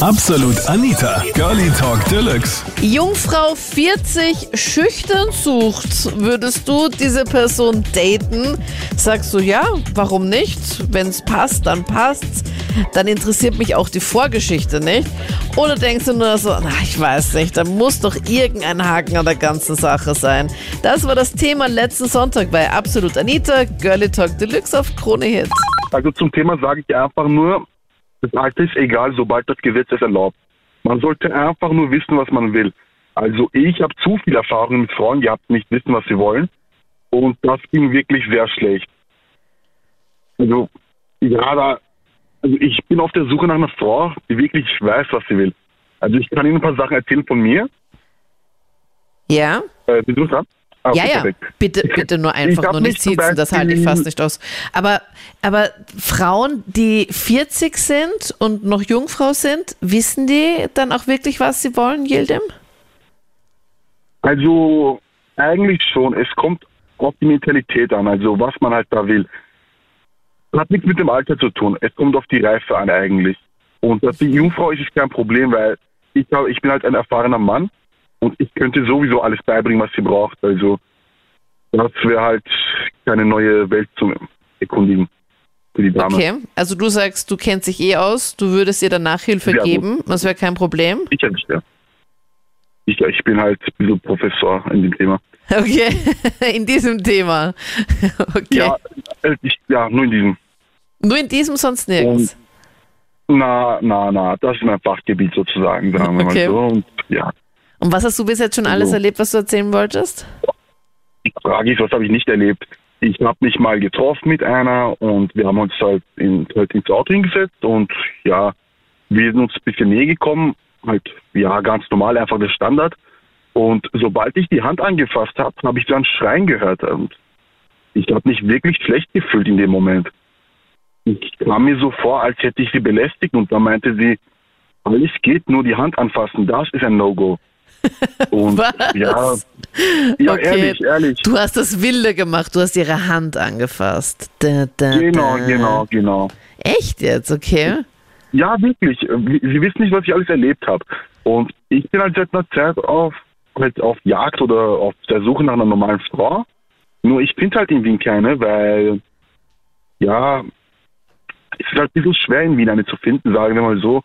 Absolut Anita, Girlie Talk Deluxe. Jungfrau 40 schüchtern sucht. Würdest du diese Person daten? Sagst du ja, warum nicht? Wenn es passt, dann passt's. Dann interessiert mich auch die Vorgeschichte nicht. Oder denkst du nur so, na, ich weiß nicht, da muss doch irgendein Haken an der ganzen Sache sein. Das war das Thema letzten Sonntag bei Absolut Anita, Girlie Talk Deluxe auf Krone Hit. Also zum Thema sage ich einfach nur, das Alter ist egal, sobald das Gesetz es erlaubt. Man sollte einfach nur wissen, was man will. Also ich habe zu viel Erfahrung mit Frauen gehabt, nicht wissen, was sie wollen. Und das ging wirklich sehr schlecht. Also, ja, da, also ich bin auf der Suche nach einer Frau, die wirklich weiß, was sie will. Also ich kann Ihnen ein paar Sachen erzählen von mir. Ja? Äh, sind Sie dran? Ah, Ja, ja, bitte, bitte nur Ich einfach hab nur nicht sitzen, das halte ich fast nicht aus. Aber, aber Frauen, die 40 sind und noch Jungfrau sind, wissen die dann auch wirklich, was sie wollen, Yildim? Also eigentlich schon. Es kommt auf die Mentalität an, also was man halt da will. Hat nichts mit dem Alter zu tun. Es kommt auf die Reife an eigentlich. Und die Jungfrau ist, ist kein Problem, weil ich, ich bin halt ein erfahrener Mann und ich könnte sowieso alles beibringen, was sie braucht. Also das wäre halt keine neue Welt zum Erkundigen für die Dame. Okay, also du sagst, du kennst dich eh aus, du würdest ihr dann Nachhilfe Ja, gut. geben, das wäre kein Problem. Ich nicht, ja. Ich, ich bin halt so Professor in dem Thema. Okay, in diesem Thema. Okay. Ja, äh, ich, ja, nur in diesem. Nur in diesem, sonst nirgends. Na, na, na, das ist mein Fachgebiet sozusagen, sagen wir Okay. mal so. Und ja, Und was hast du bis jetzt schon alles Also- erlebt, was du erzählen wolltest? die Frage ist, was habe ich nicht erlebt? Ich habe mich mal getroffen mit einer und wir haben uns halt, in, halt ins Auto hingesetzt und ja, wir sind uns ein bisschen näher gekommen, halt, ja, ganz normal, einfach der Standard. Und sobald ich die Hand angefasst habe, habe ich ein Schreien gehört und ich habe mich wirklich schlecht gefühlt in dem Moment. Ich kam mir so vor, als hätte ich sie belästigt und dann meinte sie, alles geht, nur die Hand anfassen, das ist ein No-Go. Und Was? ja, ja Okay. ehrlich, ehrlich. Du hast das Wilde gemacht, du hast ihre Hand angefasst. Da, da, Genau, da. genau, genau. Echt jetzt, okay? Ja, wirklich. Sie wissen nicht, was ich alles erlebt habe. Und ich bin halt seit einer Zeit auf, halt auf Jagd oder auf der Suche nach einer normalen Frau. Nur ich finde halt in Wien keine, weil, ja, es ist halt ein bisschen schwer in Wien eine zu finden, sagen wir mal so.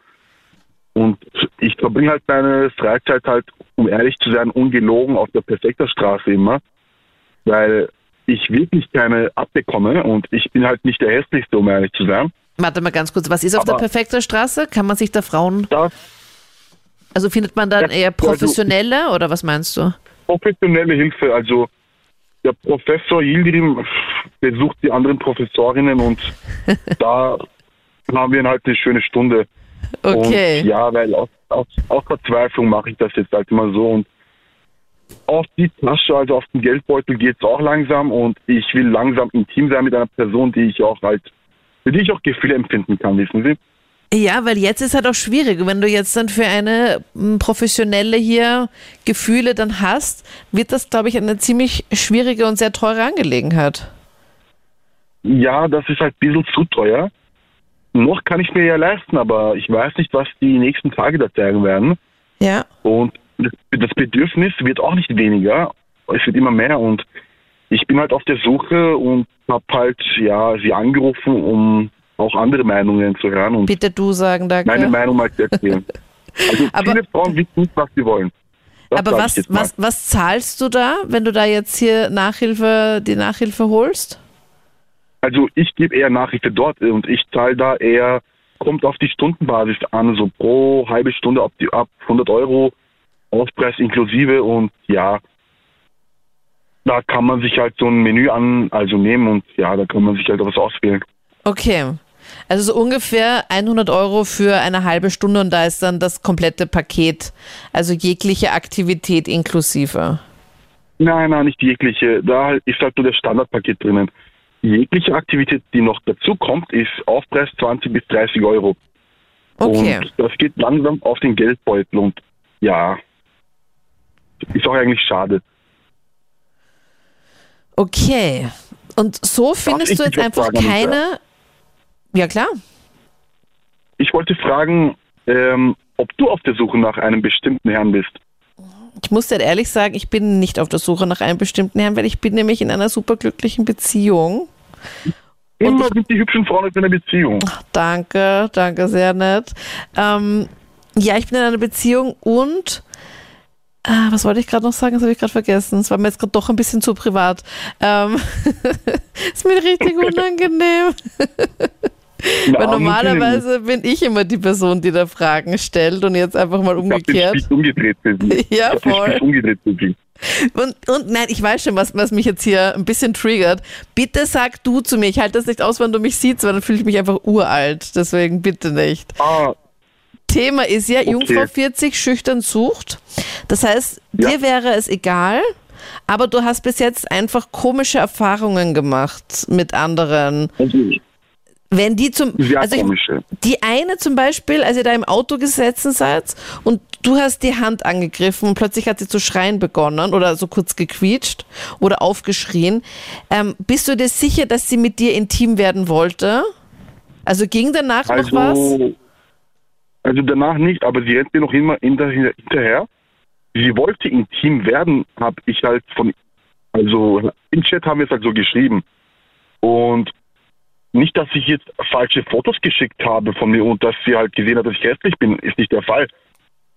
Und ich verbringe halt meine Freizeit halt, um ehrlich zu sein, ungelogen auf der Perfekter Straße immer, weil ich wirklich keine abbekomme und ich bin halt nicht der hässlichste, um ehrlich zu sein. Warte mal ganz kurz, was ist auf der Aber- perfekten Straße? Kann man sich da Frauen, Das also findet man dann eher also- professionelle oder was meinst du? professionelle Hilfe. Also der Professor Yildirim besucht die anderen Professorinnen und da haben wir halt eine schöne Stunde. Okay. Und ja, weil aus, aus, aus Verzweiflung mache ich das jetzt halt immer so und auf die Tasche, also auf den Geldbeutel geht es auch langsam und ich will langsam intim sein mit einer Person, die ich auch halt, für die ich auch Gefühle empfinden kann, wissen Sie? Ja, weil jetzt ist halt auch schwierig. Wenn du jetzt dann für eine professionelle hier Gefühle dann hast, wird das, glaube ich, eine ziemlich schwierige und sehr teure Angelegenheit. Ja, das ist halt ein bisschen zu teuer. Noch kann ich mir ja leisten, aber ich weiß nicht, was die nächsten Tage da zeigen werden. Ja. Und das Bedürfnis wird auch nicht weniger, es wird immer mehr und ich bin halt auf der Suche und habe halt ja sie angerufen, um auch andere Meinungen zu hören und Bitte du sagen, danke. meine Meinung mal zu erzählen. Also Aber- viele Frauen wissen nicht, was sie wollen. Das Aber was, was, was zahlst du da, wenn du da jetzt hier Nachhilfe, die Nachhilfe holst? Also ich gebe eher Nachhilfe dort und ich zahle da eher, kommt auf die Stundenbasis an, so pro halbe Stunde ab, die, ab 100 Euro, Aufpreis inklusive und ja, da kann man sich halt so ein Menü an, also nehmen und ja, da kann man sich halt was auswählen. Okay. Also so ungefähr 100 Euro für eine halbe Stunde und da ist dann das komplette Paket, also jegliche Aktivität inklusive. Nein, nein, nicht jegliche. Da ist halt nur das Standardpaket drinnen. Jegliche Aktivität, die noch dazu kommt, ist Aufpreis 20 bis 30 Euro. Okay. Und das geht langsam auf den Geldbeutel und ja, ist auch eigentlich schade. Okay. Und so findest ich du jetzt einfach fragen, keine. Ja, klar. Ich wollte fragen, ähm, ob du auf der Suche nach einem bestimmten Herrn bist. Ich muss dir ehrlich sagen, ich bin nicht auf der Suche nach einem bestimmten Herrn, weil ich bin nämlich in einer superglücklichen Beziehung. Immer sind die hübschen Frauen in einer Beziehung. Ach, danke, danke, sehr nett. Ähm, ja, ich bin in einer Beziehung und Ah, was wollte ich gerade noch sagen? Das habe ich gerade vergessen. Es war mir jetzt gerade doch ein bisschen zu privat. Ähm, ist mir richtig unangenehm. Na, Weil normalerweise bin ich immer die Person, die da Fragen stellt und jetzt einfach mal umgekehrt. Ich umgedreht für Sie. Ja, ich voll. umgedreht für Sie. Und, und nein, ich weiß schon, was, was mich jetzt hier ein bisschen triggert. Bitte sag du zu mir. Ich halte das nicht aus, wenn du mich siehst, weil dann fühle ich mich einfach uralt. Deswegen bitte nicht. Ah, Thema ist ja, okay. Jungfrau 40 schüchtern sucht. Das heißt, ja. dir wäre es egal, aber du hast bis jetzt einfach komische Erfahrungen gemacht mit anderen. Okay. Wenn die zum, Sehr also komische. die eine zum Beispiel, als ihr da im Auto gesessen seid und du hast die Hand angegriffen und plötzlich hat sie zu schreien begonnen oder so kurz gequietscht oder aufgeschrien. Ähm, bist du dir sicher, dass sie mit dir intim werden wollte? Also ging danach also, noch was? Also danach nicht, aber sie rennt mir noch immer hinterher. Sie wollte intim werden, habe ich halt von, also im Chat haben wir es halt so geschrieben. Und nicht, dass ich jetzt falsche Fotos geschickt habe von mir und dass sie halt gesehen hat, dass ich hässlich bin, ist nicht der Fall.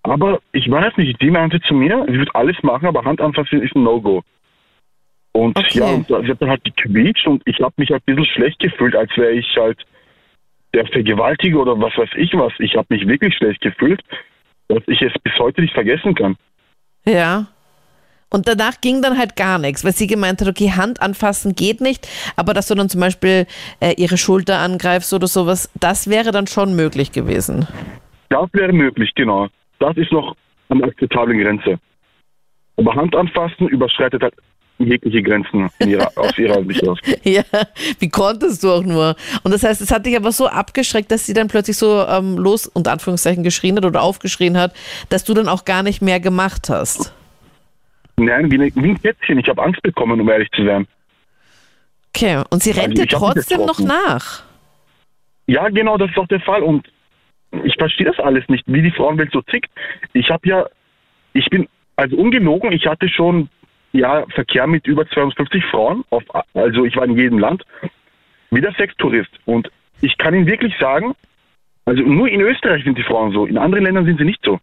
Aber ich weiß nicht, die meinte zu mir, sie wird alles machen, aber Hand anfassen ist ein No-Go. Und okay. ja, und sie hat dann halt gequietscht und ich habe mich halt ein bisschen schlecht gefühlt, als wäre ich halt der Vergewaltiger oder was weiß ich was. Ich habe mich wirklich schlecht gefühlt, dass ich es bis heute nicht vergessen kann. Ja. Und danach ging dann halt gar nichts, weil sie gemeint hat, okay, Hand anfassen geht nicht, aber dass du dann zum Beispiel äh, ihre Schulter angreifst oder sowas, das wäre dann schon möglich gewesen. Das wäre möglich, genau. Das ist noch an der akzeptablen Grenze. Aber Hand anfassen überschreitet halt jegliche Grenzen ihrer, aus ihrer Sicht aus. Ja, wie konntest du auch nur? Und das heißt, es hat dich aber so abgeschreckt, dass sie dann plötzlich so ähm, los, unter Anführungszeichen, geschrien hat oder aufgeschrien hat, dass du dann auch gar nicht mehr gemacht hast. Nein, wie, wie ein Kätzchen. Ich habe Angst bekommen, um ehrlich zu sein. Okay, und sie rennt also, dir trotzdem noch nach? Ja, genau, das ist auch der Fall. Und ich verstehe das alles nicht, wie die Frauenwelt so tickt. Ich habe ja, ich bin, also ungelogen, ich hatte schon ja, Verkehr mit über 250 Frauen, auf, also ich war in jedem Land, wie der Sextourist. Und ich kann Ihnen wirklich sagen, also nur in Österreich sind die Frauen so, in anderen Ländern sind sie nicht so.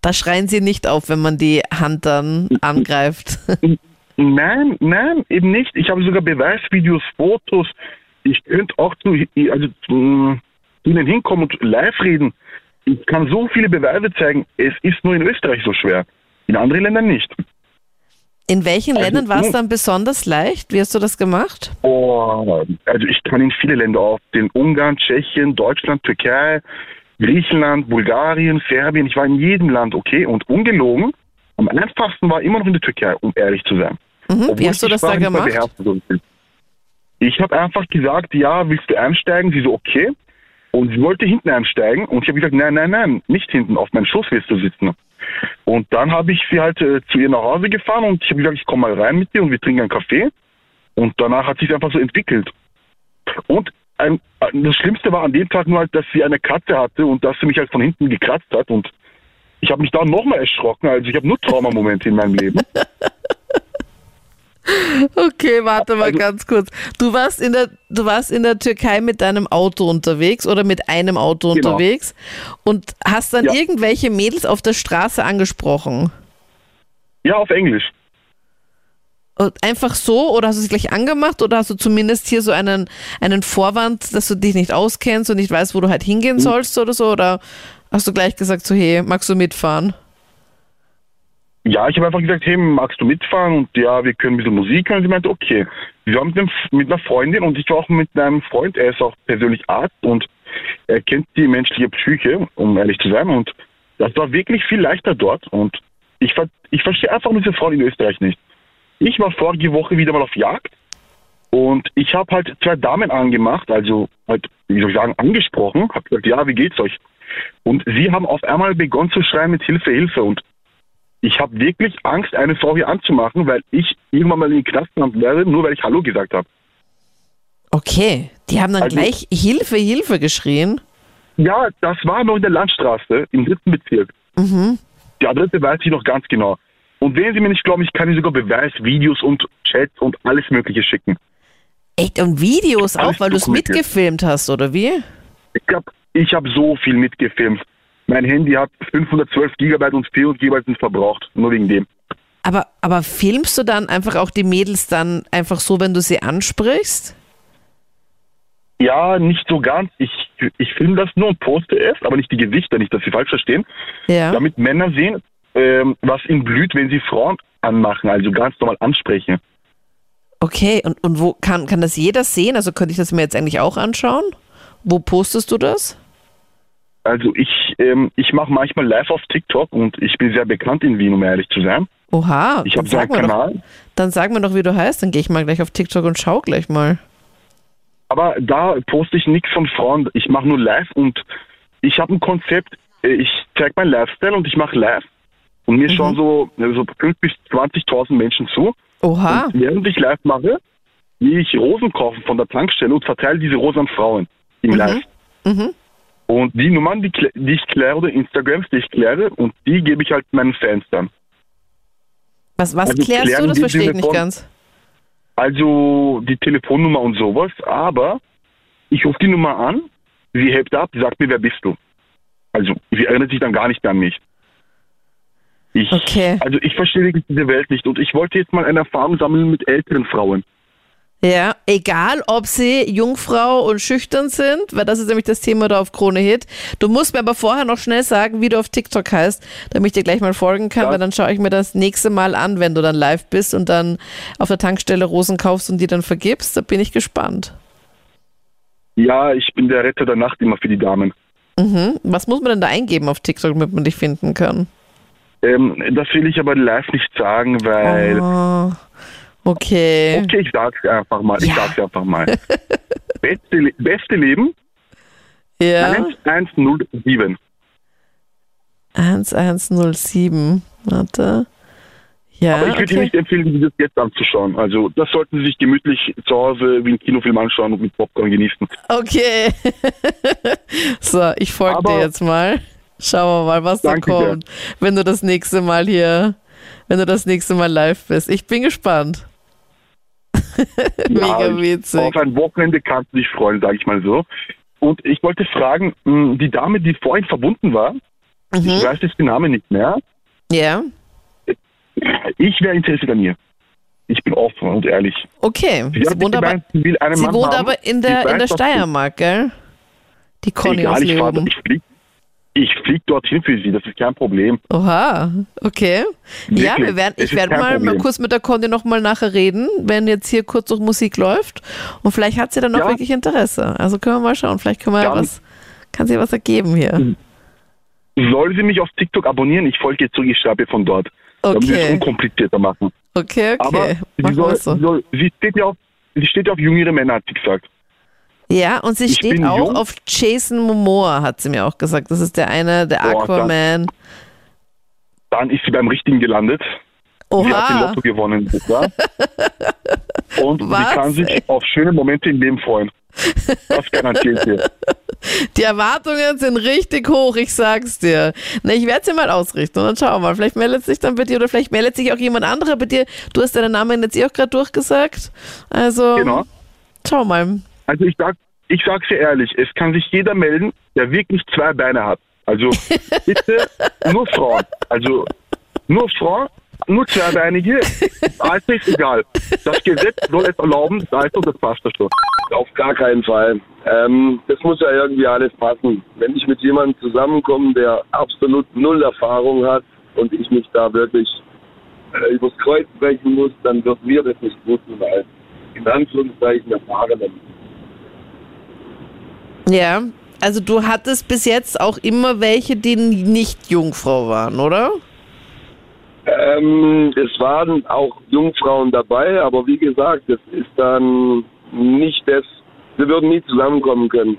Da schreien sie nicht auf, wenn man die Hand dann angreift. Nein, nein, eben nicht. Ich habe sogar Beweisvideos, Fotos. Ich könnte auch zu, also, zu Ihnen hinkommen und live reden. Ich kann so viele Beweise zeigen. Es ist nur in Österreich so schwer. In anderen Ländern nicht. In welchen also, Ländern war es dann besonders leicht? Wie hast du das gemacht? Oh, also ich kann in viele Länder auf. Den Ungarn, Tschechien, Deutschland, Türkei, Griechenland, Bulgarien, Serbien. Ich war in jedem Land, okay? Und ungelogen, am einfachsten war immer noch in der Türkei, um ehrlich zu sein. Mhm, wie hast du das da gemacht? Ich habe einfach gesagt, ja, willst du einsteigen? Sie so, okay. Und sie wollte hinten einsteigen und ich habe gesagt, nein, nein, nein, nicht hinten, auf meinem Schoß wirst du sitzen. Und dann habe ich sie halt äh, zu ihr nach Hause gefahren und ich habe gesagt, ich komme mal rein mit dir und wir trinken einen Kaffee. Und danach hat sich einfach so entwickelt. Und ein, das Schlimmste war an dem Tag nur halt, dass sie eine Katze hatte und dass sie mich halt von hinten gekratzt hat und ich habe mich da nochmal erschrocken. Also ich habe nur Traumamomente in meinem Leben. Okay, warte mal also, ganz kurz. Du warst in der, du warst in der Türkei mit deinem Auto unterwegs oder mit einem Auto genau. unterwegs und hast dann ja. irgendwelche Mädels auf der Straße angesprochen. Ja, auf Englisch. Einfach so oder hast du es gleich angemacht oder hast du zumindest hier so einen, einen Vorwand, dass du dich nicht auskennst und nicht weißt, wo du halt hingehen hm. sollst oder so? Oder hast du gleich gesagt, so hey, magst du mitfahren? Ja, ich habe einfach gesagt, hey, magst du mitfahren? Und ja, wir können ein bisschen Musik hören. Und sie meinte, okay. Wir waren mit, einem, mit einer Freundin und ich war auch mit einem Freund, er ist auch persönlich Arzt und er kennt die menschliche Psyche, um ehrlich zu sein. Und das war wirklich viel leichter dort. Und ich, ich verstehe einfach diese Frauen in Österreich nicht. Ich war vorige Woche wieder mal auf Jagd und ich habe halt zwei Damen angemacht, also halt, wie soll ich sagen, angesprochen, habe gesagt, ja, wie geht's euch? Und sie haben auf einmal begonnen zu schreien mit Hilfe, Hilfe. Und ich habe wirklich Angst, eine Frau hier anzumachen, weil ich irgendwann mal in den Knast landen werde, nur weil ich Hallo gesagt habe. Okay, die haben dann also, gleich Hilfe, Hilfe geschrien. Ja, das war noch in der Landstraße im dritten Bezirk. Mhm. Die Adresse weiß ich noch ganz genau. Und wenn Sie mir nicht glauben, ich kann Ihnen sogar Beweisvideos und Chats und alles Mögliche schicken. Echt? Und Videos Alles auch, weil du es mitgefilmt hast, oder wie? Ich glaube, ich habe so viel mitgefilmt. Mein Handy hat 512 Gigabyte und 400 Gigabyte sind verbraucht, nur wegen dem. Aber, aber filmst du dann einfach auch die Mädels dann einfach so, wenn du sie ansprichst? Ja, nicht so ganz. Ich, ich filme das nur und poste es, aber nicht die Gesichter, nicht, dass Sie falsch verstehen. Ja. Damit Männer sehen, ähm, was ihnen blüht, wenn sie Frauen anmachen, also ganz normal ansprechen. Okay, und, und wo kann, kann das jeder sehen? Also könnte ich das mir jetzt eigentlich auch anschauen? Wo postest du das? Also ich, ähm, ich mache manchmal live auf TikTok und ich bin sehr bekannt in Wien, um ehrlich zu sein. Oha, Ich habe so einen mir doch, Kanal. dann sag mir doch, wie du heißt. Dann gehe ich mal gleich auf TikTok und schau gleich mal. Aber da poste ich nichts von Frauen. Ich mache nur live und ich habe ein Konzept. äh, Ich zeige mein Lifestyle und ich mache live. Und mir schauen so, so 5.000 bis 20.000 Menschen zu. Oha, Und während ich live mache, gehe ich Rosen kaufen von der Tankstelle und verteile diese Rosen an Frauen im Live. Mhm. Und die Nummern, die, die ich kläre, oder Instagrams, die ich kläre, und die gebe ich halt meinen Fans dann. was, was Also klärst du? Das verstehe ich nicht ganz. Also die Telefonnummer und sowas, aber ich rufe die Nummer an, sie hebt ab, sagt mir, wer bist du? Also sie erinnert sich dann gar nicht mehr an mich. Ich, Okay. Also ich verstehe diese Welt nicht und ich wollte jetzt mal eine Erfahrung sammeln mit älteren Frauen. Ja, egal ob sie Jungfrau und schüchtern sind, weil das ist nämlich das Thema da auf Krone Hit. Du musst mir aber vorher noch schnell sagen, wie du auf TikTok heißt, damit ich dir gleich mal folgen kann, Ja. weil dann schaue ich mir das nächste Mal an, wenn du dann live bist und dann auf der Tankstelle Rosen kaufst und die dann vergibst. Da bin ich gespannt. Ja, ich bin der Retter der Nacht immer für die Damen. Mhm. Was muss man denn da eingeben auf TikTok, damit man dich finden kann? Ähm, das will ich aber live nicht sagen, weil... Oh, okay. Okay, ich sag's einfach mal. Ich Ja. sag's einfach mal. beste, Le- beste Leben Ja. 1107. 1107. Warte. Ja, Aber ich würde Ihnen okay. nicht empfehlen, die das jetzt anzuschauen. Also das sollten Sie sich gemütlich zu Hause wie einen Kinofilm anschauen und mit Popcorn genießen. Okay. so, ich folge dir jetzt mal. Schauen wir mal, was da Danke sehr. kommt, wenn du das nächste Mal hier, wenn du das nächste Mal live bist. Ich bin gespannt. Mega Ja, witzig. Auf ein Wochenende kannst du dich freuen, sage ich mal so. Und ich wollte fragen, mh, die Dame, die vorhin verbunden war, ich Mhm. weiß jetzt den Namen nicht mehr, Ja, ich wäre interessiert an ihr. Ich bin offen und ehrlich. okay. Sie, wohnt aber, sie wohnt aber in der, in der Steiermark, gell? Die Conny aus Egal, ich, fahr- Leoben. ich flieg, ich flieg dorthin für sie, das ist kein Problem. Oha, okay. Ja, Wirklich, wir werden, ich werde mal, mal kurz mit der Conny noch mal nachher reden, wenn jetzt hier kurz noch Musik läuft. Und vielleicht hat sie dann auch Ja. wirklich Interesse. Also können wir mal schauen. Vielleicht können wir ja Dann- was, kann sie was ergeben hier. Soll sie mich auf TikTok abonnieren? Ich folge ihr zurück, ich schreibe von dort. Damit wir es Okay, unkomplizierter machen. okay, Aber okay. sie, Machen soll, so. sie, soll, sie, steht ja auf, sie steht ja auf jüngere Männer, hat sie gesagt. Ja, und sie ich steht auch jung. auf Jason Momoa, hat sie mir auch gesagt. Das ist der eine, der Boah, Aquaman. Dann ist sie beim Richtigen gelandet. Sie hat den Oha, Lotto gewonnen. Ja? Und Was, sie kann sich ey? auf schöne Momente im Leben freuen. Das garantiere ich dir. die Erwartungen sind richtig hoch, ich sag's dir. Na, ich werde sie mal ausrichten und dann schauen wir mal. Vielleicht meldet sich dann bei dir oder vielleicht meldet sich auch jemand anderer bei dir. Du hast deinen Namen jetzt eh auch gerade durchgesagt. Also, Genau. schau mal. Also ich sag, ich sag's dir ehrlich, es kann sich jeder melden, der wirklich zwei Beine hat. Also bitte nur Frauen. Also nur Frauen, nur zweibeinige, Alter ist egal. Das Gesetz soll es erlauben, da ist und das passt da schon. Auf gar keinen Fall. Ähm, das muss ja irgendwie alles passen. Wenn ich mit jemandem zusammenkomme, der absolut null Erfahrung hat und ich mich da wirklich äh, übers Kreuz brechen muss, dann wird mir das nicht wissen, weil in Anführungszeichen erfahrenen. Ja, also du hattest bis jetzt auch immer welche, die nicht Jungfrau waren, oder? Ähm, es waren auch Jungfrauen dabei, aber wie gesagt, das ist dann nicht das. Wir würden nie zusammenkommen können.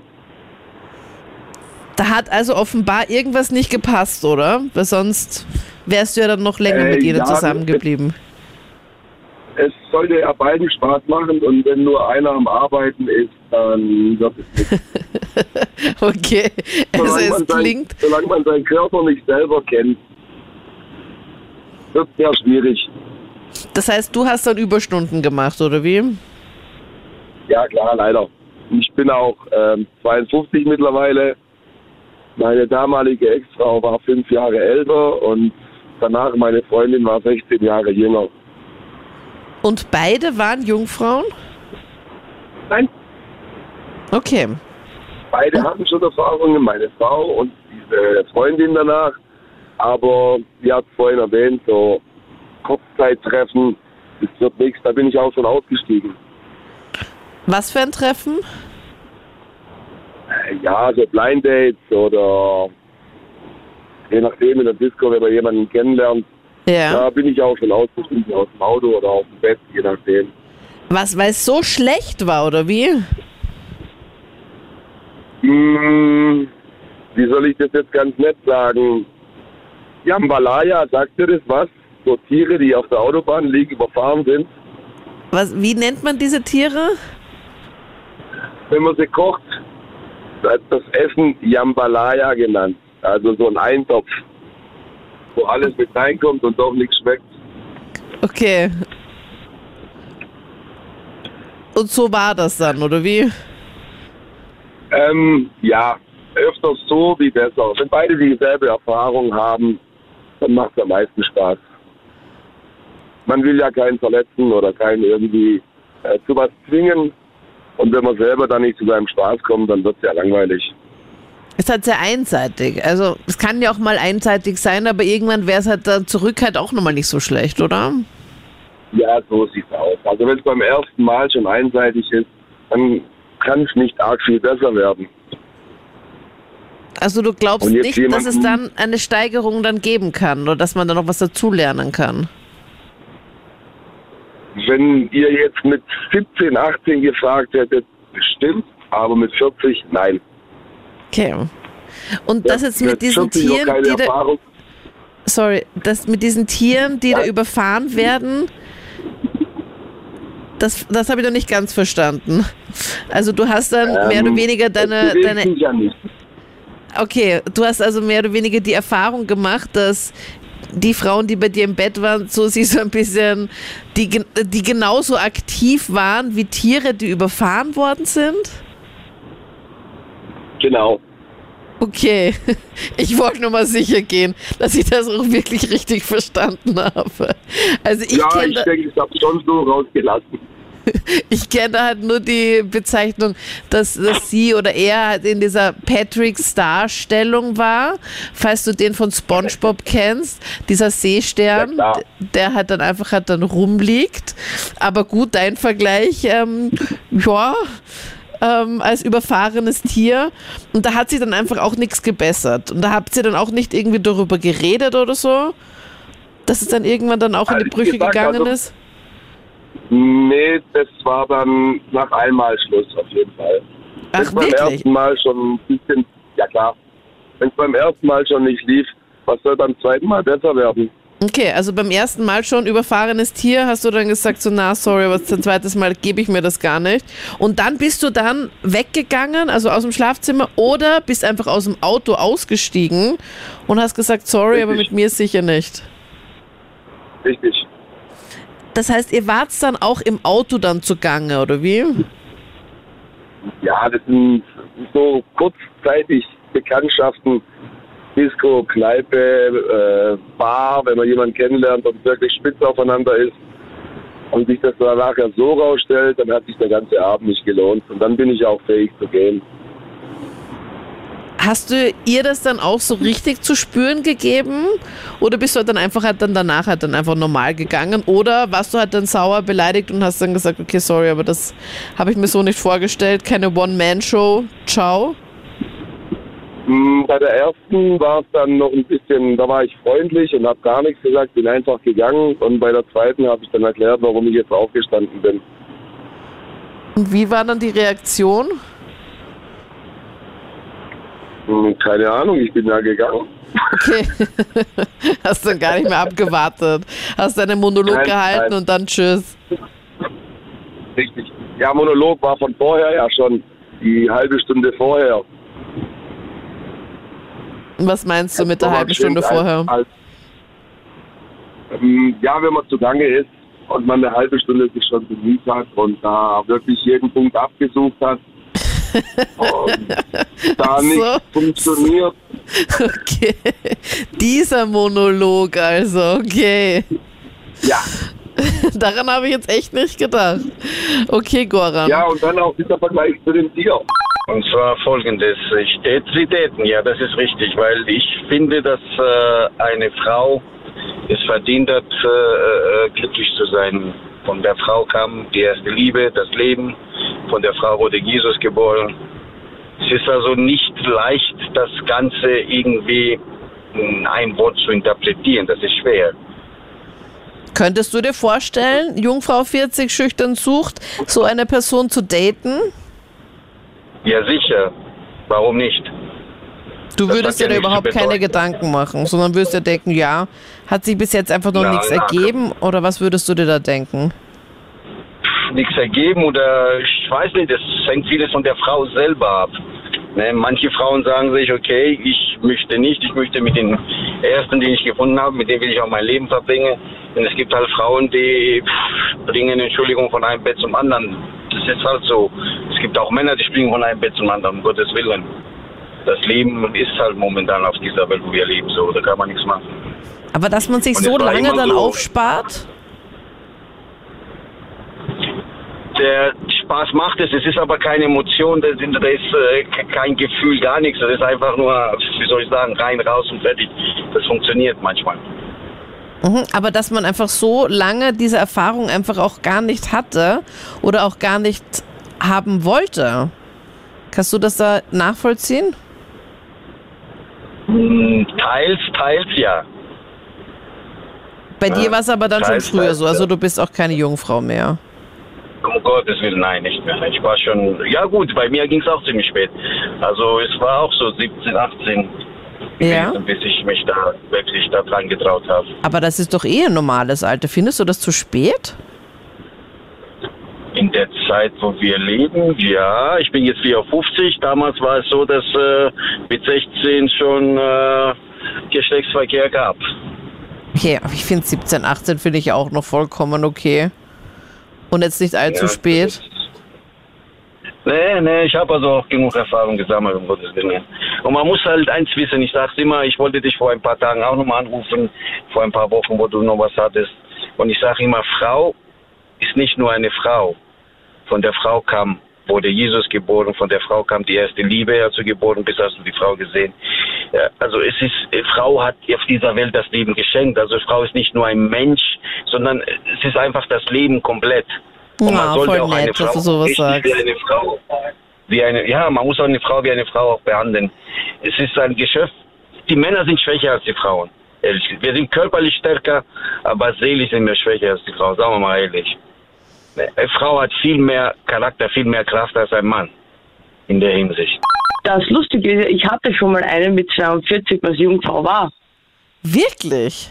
Da hat also offenbar irgendwas nicht gepasst, oder? Weil sonst wärst du ja dann noch länger Äh, mit ihnen ja, zusammengeblieben. Es sollte ja beiden Spaß machen und wenn nur einer am Arbeiten ist, dann wird es nicht. okay. Also Solange es man, sein, klingt. solange man seinen Körper nicht selber kennt, wird es sehr schwierig. Das heißt, du hast dann Überstunden gemacht, oder wie? Ja, klar, leider. Ich bin auch ähm, 52 mittlerweile. Meine damalige Ex-Frau war fünf Jahre älter und danach meine Freundin war 16 Jahre jünger. Und beide waren Jungfrauen? Nein, Okay. beide hatten schon Erfahrungen, meine Frau und diese Freundin danach. Aber wie hat vorhin erwähnt, so Kurzzeittreffen, das wird nichts, da bin ich auch schon ausgestiegen. Was für ein Treffen? Äh, Ja, so Blind Dates oder je nachdem in der Disco, wenn man jemanden kennenlernt, Ja. da bin ich auch schon ausgestiegen aus dem Auto oder auf dem Bett, je nachdem. Was, weil es so schlecht war, oder wie? Hm, wie soll ich das jetzt ganz nett sagen? Jambalaya, sagt dir das was? So Tiere, die auf der Autobahn liegen, überfahren sind. Was, wie nennt man diese Tiere? Wenn man sie kocht, wird das Essen Jambalaya genannt. Also so ein Eintopf, wo alles mit reinkommt und doch nichts schmeckt. Okay. Und so war das dann, oder wie? Ähm, ja, öfters so wie besser. Wenn beide dieselbe Erfahrung haben, dann macht es am meisten Spaß. Man will ja keinen verletzen oder keinen irgendwie äh, zu was zwingen. Und wenn man selber dann nicht zu seinem Spaß kommt, dann wird es ja langweilig. Es ist halt sehr einseitig. Also es kann ja auch mal einseitig sein, aber irgendwann wäre es halt dann zurück halt auch nochmal nicht so schlecht, oder? Ja, so sieht's aus. Also wenn es beim ersten Mal schon einseitig ist, dann kann es nicht arg viel besser werden. Also du glaubst nicht, dass es dann eine Steigerung dann geben kann oder dass man dann noch was dazulernen kann. Wenn ihr jetzt mit 17, 18 gefragt hättet, bestimmt, aber mit 40, nein. Okay. Und das jetzt mit diesen 40 noch Tieren, die da, sorry, das mit diesen Tieren, die da überfahren werden, das, das habe ich noch nicht ganz verstanden. Also du hast dann mehr oder Ähm, weniger deine, deine ja. Okay, du hast also mehr oder weniger die Erfahrung gemacht, dass die Frauen, die bei dir im Bett waren, so sich so ein bisschen, die, die genauso aktiv waren wie Tiere, die überfahren worden sind? Genau. Okay, ich wollte nur mal sicher gehen, dass ich das auch wirklich richtig verstanden habe. Also ich ja, kenne ich denke, ich habe schon so rausgelassen. Ich kenne halt nur die Bezeichnung, dass, dass sie oder er halt in dieser Patrick Star Stellung war. Falls du den von SpongeBob kennst, dieser Seestern, Ja, der halt dann einfach halt dann rumliegt. Aber gut, dein Vergleich, ähm, ja, ähm, als überfahrenes Tier. Und da hat sich dann einfach auch nichts gebessert. Und da habt ihr dann auch nicht irgendwie darüber geredet oder so, dass es dann irgendwann dann auch in die Brüche gesagt, gegangen also- ist. Nee, das war dann nach einmal Schluss auf jeden Fall. Ach, Wenn's beim wirklich? ersten Mal schon ein bisschen, ja klar, wenn es beim ersten Mal schon nicht lief, was soll beim zweiten Mal besser werden? Okay, also beim ersten Mal schon überfahrenes Tier, hast du dann gesagt, so na, sorry, aber ein zweites Mal gebe ich mir das gar nicht. Und dann bist du dann weggegangen, also aus dem Schlafzimmer, oder bist einfach aus dem Auto ausgestiegen und hast gesagt, sorry, aber mit mir sicher nicht. Richtig. Das heißt, ihr wart dann auch im Auto dann zugange, oder wie? Ja, das sind so kurzzeitig Bekanntschaften, Disco, Kneipe, äh, Bar, wenn man jemanden kennenlernt und wirklich spitz aufeinander ist und sich das dann nachher so rausstellt, dann hat sich der ganze Abend nicht gelohnt und dann bin ich auch fähig zu gehen. Hast du ihr das dann auch so richtig zu spüren gegeben? Oder bist du halt dann einfach halt dann danach halt dann einfach normal gegangen? Oder warst du halt dann sauer beleidigt und hast dann gesagt, okay, sorry, aber das habe ich mir so nicht vorgestellt, keine One-Man-Show, ciao? Mm, Bei der ersten war es dann noch ein bisschen, da war ich freundlich und habe gar nichts gesagt, bin einfach gegangen und bei der zweiten habe ich dann erklärt, warum ich jetzt aufgestanden bin. Und wie war dann die Reaktion? Hm, Keine Ahnung, ich bin ja gegangen. Okay, hast dann gar nicht mehr abgewartet, hast deinen Monolog Nein, gehalten nein. und dann tschüss. Richtig. Ja, Monolog war von vorher ja schon. die halbe Stunde vorher. Was meinst du mit der halben Stunde vorher? Als, als, ähm, ja, wenn man zugange ist und man eine halbe Stunde sich schon bemüht hat und da wirklich jeden Punkt abgesucht hat und da So. nicht funktioniert, Okay. Dieser Monolog also, okay. ja. Daran habe ich jetzt echt nicht gedacht. Okay, Goran. Ja, und dann auch dieser Vergleich zu dem Tier. Und zwar folgendes. Ich date sie daten, ja, das ist richtig, weil ich finde, dass äh, eine Frau es verdient hat, äh, äh, glücklich zu sein. Von der Frau kam die erste Liebe, das Leben. Von der Frau wurde Jesus geboren. Es ist also nicht leicht, das Ganze irgendwie in ein Wort zu interpretieren. Das ist schwer. Könntest du dir vorstellen, Jungfrau 40 schüchtern sucht, so eine Person zu daten? Ja, sicher. Warum nicht? Du Das würdest dir ja da überhaupt zu keine bedeuten. Gedanken machen, sondern würdest dir denken, ja, hat sich bis jetzt einfach noch nichts ergeben oder was würdest du dir da denken? nichts ergeben oder ich weiß nicht, das hängt vieles von der Frau selber ab. Ne, manche Frauen sagen sich, okay, ich möchte nicht, ich möchte mit den ersten, den ich gefunden habe, mit denen will ich auch mein Leben verbringen. Und es gibt halt Frauen, die pff, bringen Entschuldigung von einem Bett zum anderen. Ist halt so. Es gibt auch Männer, die springen von einem Bett zum anderen, um Gottes Willen. Das Leben ist halt momentan auf dieser Welt, wo wir leben, so, da kann man nichts machen. Aber dass man sich so lange dann so. aufspart? der Spaß macht es. Es ist aber keine Emotion, das ist, äh, ke- kein Gefühl, gar nichts. Das ist einfach nur, wie soll ich sagen, rein, raus und fertig. Das funktioniert manchmal. Mhm, aber dass man einfach so lange diese Erfahrung einfach auch gar nicht hatte oder auch gar nicht haben wollte. Kannst du das da nachvollziehen? Hm, Teils, teils ja. Bei Ja, dir war es aber dann schon teils, früher teils, so, also du bist auch keine Jungfrau mehr. Um Gottes Willen, nein, nicht mehr. Ich war schon, ja gut, bei mir ging es auch ziemlich spät. Also es war auch so 17, 18 Ja. bis ich mich da wirklich da dran getraut habe. Aber das ist doch eh ein normales Alter. Findest du das zu spät? In der Zeit, wo wir leben, ja, ich bin jetzt 54. Damals war es so, dass äh, mit 16 schon äh, Geschlechtsverkehr gab. Okay, aber ich finde 17, 18 finde ich auch noch vollkommen okay. Und jetzt nicht allzu Ja, spät. Nee, nee, ich habe also auch genug Erfahrung gesammelt, um Gottes Willen. Und man muss halt eins wissen, ich sag's immer, ich wollte dich vor ein paar Tagen auch nochmal anrufen, vor ein paar Wochen, wo du noch was hattest. Und ich sage immer, Frau ist nicht nur eine Frau. Von der Frau kam, wurde Jesus geboren, von der Frau kam die erste Liebe, also geboren, bis hast du die Frau gesehen. Ja, also es ist, Frau hat auf dieser Welt das Leben geschenkt. Also Frau ist nicht nur ein Mensch, sondern es ist einfach das Leben komplett. Und Ja, man sollte voll auch eine nett, dass Frau du sowas sagst. wie eine Frau, wie eine, ja, man muss auch eine Frau wie eine Frau auch behandeln. Es ist ein Geschäft. Die Männer sind schwächer als die Frauen. Wir sind körperlich stärker, aber seelisch sind wir schwächer als die Frauen. Sagen wir mal ehrlich. Eine Frau hat viel mehr Charakter, viel mehr Kraft als ein Mann. In der Hinsicht. Das Lustige ist, ich hatte schon mal eine mit 42, was Jungfrau war. Wirklich?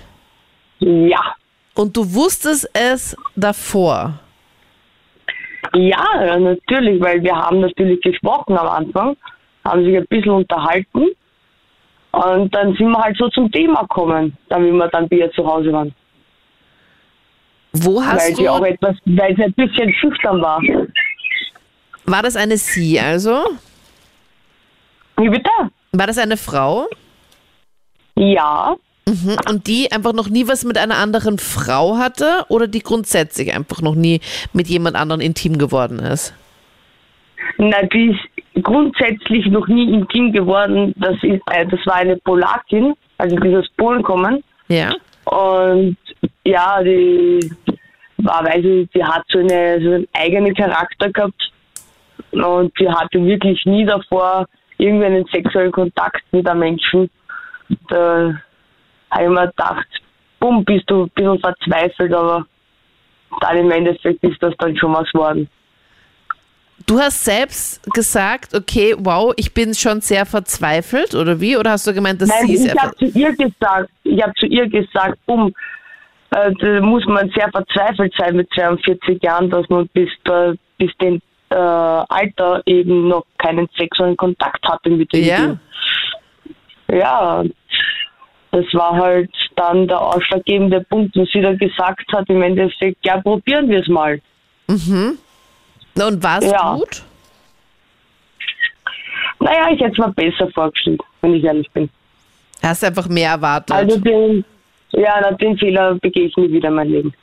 Ja. Und du wusstest es davor? Ja, natürlich, weil wir haben natürlich gesprochen am Anfang, haben sich ein bisschen unterhalten und dann sind wir halt so zum Thema gekommen, dann wie wir dann bei ihr zu Hause waren. Wo weil hast sie auch du, etwas, weil sie ein bisschen schüchtern war. war das eine Sie also? Wie bitte? War das eine Frau? Ja, Mhm. Und die einfach noch nie was mit einer anderen Frau hatte oder die grundsätzlich einfach noch nie mit jemand anderem intim geworden ist? na, die ist grundsätzlich noch nie intim geworden. Das ist, äh, das war eine Polakin, also die ist aus Polen kommen. Ja? Und ja, die war, weiß ich, die hat so, eine, so einen eigenen Charakter gehabt und die hatte wirklich nie davor irgendwie einen sexuellen Kontakt mit einem Menschen. Da habe ich mir gedacht, bumm, bist du ein bisschen verzweifelt, aber dann im Endeffekt ist das dann schon was worden. Du hast selbst gesagt, okay, wow, ich bin schon sehr verzweifelt oder wie? Oder hast du gemeint, dass Nein, sie ich habe zu ihr gesagt, ich habe zu ihr gesagt, bumm, äh, da muss man sehr verzweifelt sein mit 42 Jahren, dass man bis, da, bis den äh, Alter eben noch keinen sexuellen Kontakt hatte mit dem Ja. Kind. Ja, das war halt dann der ausschlaggebende Punkt, wo sie dann gesagt hat, im Endeffekt, ja, probieren wir es mal. Na, Und war es Ja. gut? Naja, ich hätte es mir besser vorgestellt, wenn ich ehrlich bin. Hast einfach mehr erwartet. Also den, ja, den Fehler begehe ich nie wieder in mein Leben.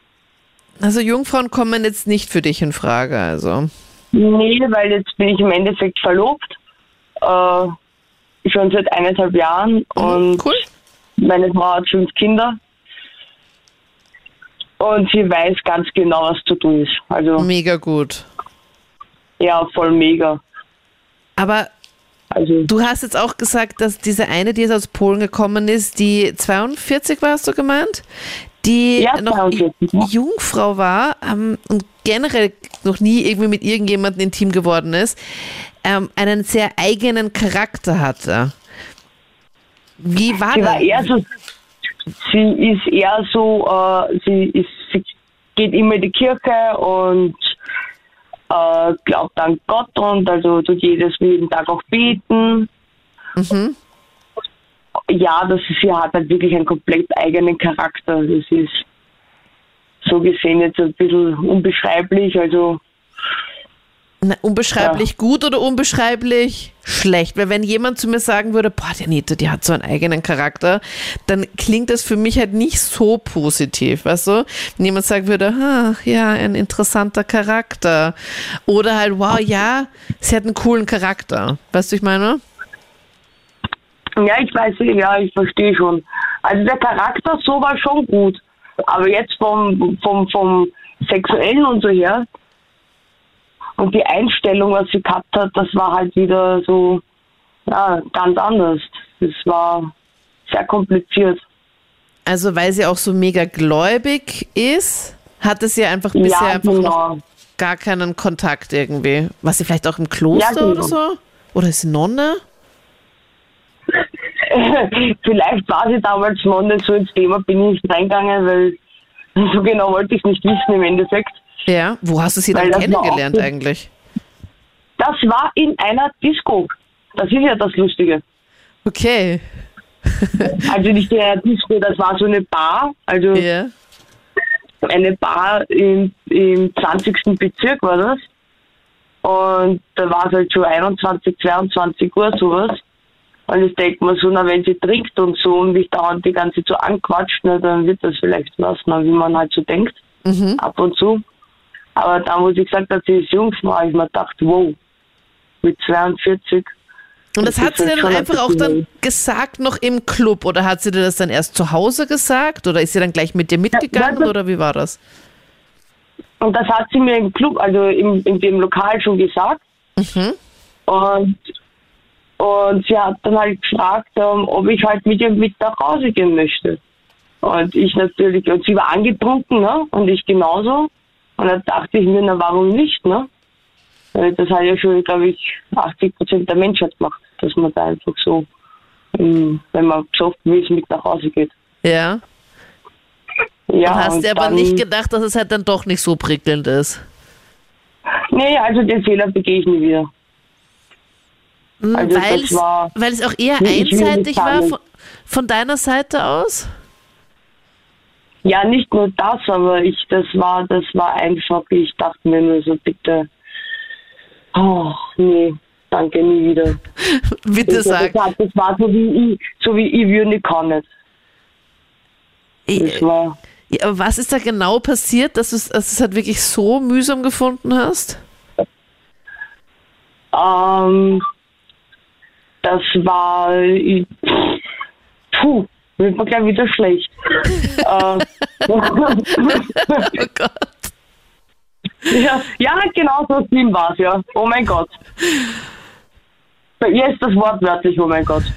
Also Jungfrauen kommen jetzt nicht für dich in Frage, also. Nee, weil jetzt bin ich im Endeffekt verlobt. Äh, schon seit eineinhalb Jahren und Cool. Meine Frau hat fünf Kinder. Und sie weiß ganz genau, was zu tun ist. Also, Mega gut. ja, voll mega. Aber Also, du hast jetzt auch gesagt, dass diese eine, die jetzt aus Polen gekommen ist, die 42 warst du gemeint? Die Ja, noch 42, ja. Jungfrau war ähm, und generell noch nie irgendwie mit irgendjemandem intim geworden ist, ähm, einen sehr eigenen Charakter hatte. Wie war sie das? war eher so, sie ist eher so, äh, sie, ist, sie geht immer in die Kirche und äh, glaubt an Gott und also tut jedes jeden Tag auch beten. Mhm. ja, das ist, sie hat halt wirklich einen komplett eigenen Charakter. Das ist so gesehen jetzt ein bisschen unbeschreiblich. Also Na, unbeschreiblich gut oder unbeschreiblich schlecht? Weil wenn jemand zu mir sagen würde, boah, die Anita, die hat so einen eigenen Charakter, dann klingt das für mich halt nicht so positiv, weißt du? Wenn jemand sagen würde, ach ja, ein interessanter Charakter. Oder halt, wow, ja, sie hat einen coolen Charakter. Weißt du, ich meine? ja, ich weiß, ja, ich verstehe schon. Also der Charakter so war schon gut. Aber jetzt vom, vom, vom Sexuellen und so her und die Einstellung, was sie gehabt hat, das war halt wieder so, ja, ganz anders. Das war sehr kompliziert. Also, weil sie auch so mega gläubig ist, hatte sie einfach bisher ja, einfach genau. gar keinen Kontakt irgendwie. War sie vielleicht auch im Kloster Ja, genau. oder so? Oder ist sie Nonne? Vielleicht war sie damals nicht so ins Thema, bin ich nicht reingegangen, weil so genau wollte ich es nicht wissen im Endeffekt. Ja. Wo hast du sie Weil dann auch kennengelernt so- eigentlich? Das war in einer Disco. Das ist ja das Lustige. Okay. Also nicht in einer Disco, das war so eine Bar, also Ja. eine Bar im, im 20. Bezirk war das. Und da war es halt schon 21, 22 Uhr sowas. Und ich denke mir so, na, wenn sie trinkt und so und mich dauernd die ganze Zeit so anquatscht, na, dann wird das vielleicht was, na, wie man halt so denkt, Mhm. ab und zu. Aber dann, wo sie gesagt hat, sie ist Jungfrau, habe ich mir gedacht, wow, mit 42. Und das Das hat sie halt dann einfach auch dann gesagt noch im Club oder hat sie dir das dann erst zu Hause gesagt oder ist sie dann gleich mit dir mitgegangen das- oder wie war das? Und das hat sie mir im Club, also im, in dem Lokal schon gesagt. Mhm. Und, und sie hat dann halt gefragt, ähm, ob ich halt mit ihr mit nach Hause gehen möchte. Und ich natürlich, und sie war angetrunken, ne? Und ich genauso. Und dann dachte ich mir, na warum nicht, ne? Weil das hat ja schon, glaube ich, 80 Prozent der Menschheit gemacht, dass man da einfach so, ähm, wenn man besoffen ist, mit nach Hause geht. Ja. Ja, Und hast dir aber dann- nicht gedacht, dass es halt dann doch nicht so prickelnd ist. Nee, also den Fehler begehe ich nie wieder. Also das weil, es, war- weil es auch eher einseitig war von, von deiner Seite aus? Ja, nicht nur das, aber ich, das war, das war einfach, ich dachte mir nur so, bitte, oh, nee, danke, nie wieder. Bitte Ich sag. gesagt, das war so wie ich, so wie ich würde. Das war, Ja, aber was ist da genau passiert, dass du es es halt wirklich so mühsam gefunden hast? ähm, das war, ich, puh, wird mir gleich wieder schlecht. äh, Oh Gott. Ja, ja, genau so schlimm war es, ja. Oh mein Gott. Bei ihr ist das wortwörtlich, oh mein Gott.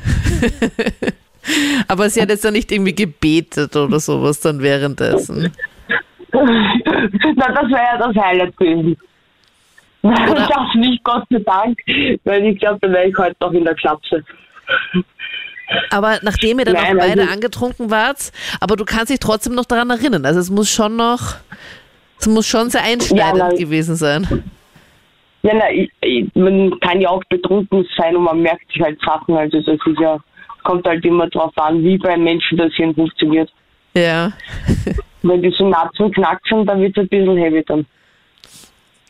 Aber sie hat jetzt ja nicht irgendwie gebetet oder sowas dann währenddessen. Na, das wäre ja das Highlight gewesen. Das nicht, Gott sei Dank, weil ich glaube, dann wäre ich heute noch in der Klapse. Aber nachdem ihr dann Nein, auch beide also- angetrunken wart, aber du kannst dich trotzdem noch daran erinnern. Also es muss schon noch, es muss schon sehr einschneidend Ja, nein. gewesen sein. Ja, na, ich, ich, man kann ja auch betrunken sein und man merkt sich halt Sachen. Also das ist ja, kommt halt immer drauf an, wie beim Menschen das hier funktioniert. Ja. Wenn die so nah zum Knacksen, dann wird es ein bisschen heavy dann.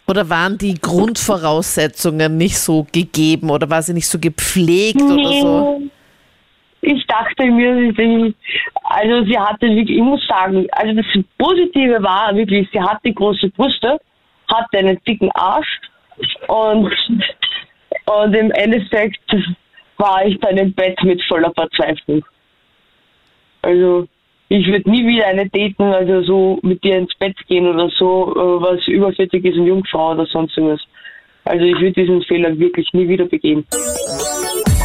Oder waren die Grundvoraussetzungen nicht so gegeben oder war sie nicht so gepflegt oder so? Ich dachte mir, sie, also sie hatte ich muss sagen, also das Positive war wirklich, sie hatte große Brüste, hatte einen dicken Arsch und, und im Endeffekt war ich dann im Bett mit voller Verzweiflung. Also ich würde nie wieder eine daten, also so mit dir ins Bett gehen oder so, äh, was über 40 ist und Jungfrau oder sonst irgendwas. Also ich würde diesen Fehler wirklich nie wieder begehen.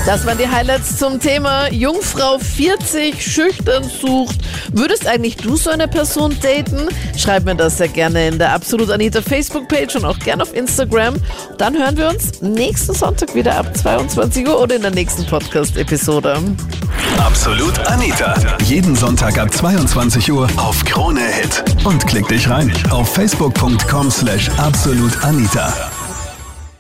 Das waren die Highlights zum Thema Jungfrau 40 schüchtern sucht. Würdest eigentlich du so eine Person daten? Schreib mir das sehr gerne in der Absolut Anita Facebook-Page und auch gerne auf Instagram. Dann hören wir uns nächsten Sonntag wieder ab 22 Uhr oder in der nächsten Podcast-Episode. Absolut Anita. Jeden Sonntag ab 22 Uhr auf Krone Hit. Und klick dich rein auf facebook.com slash absolutanita.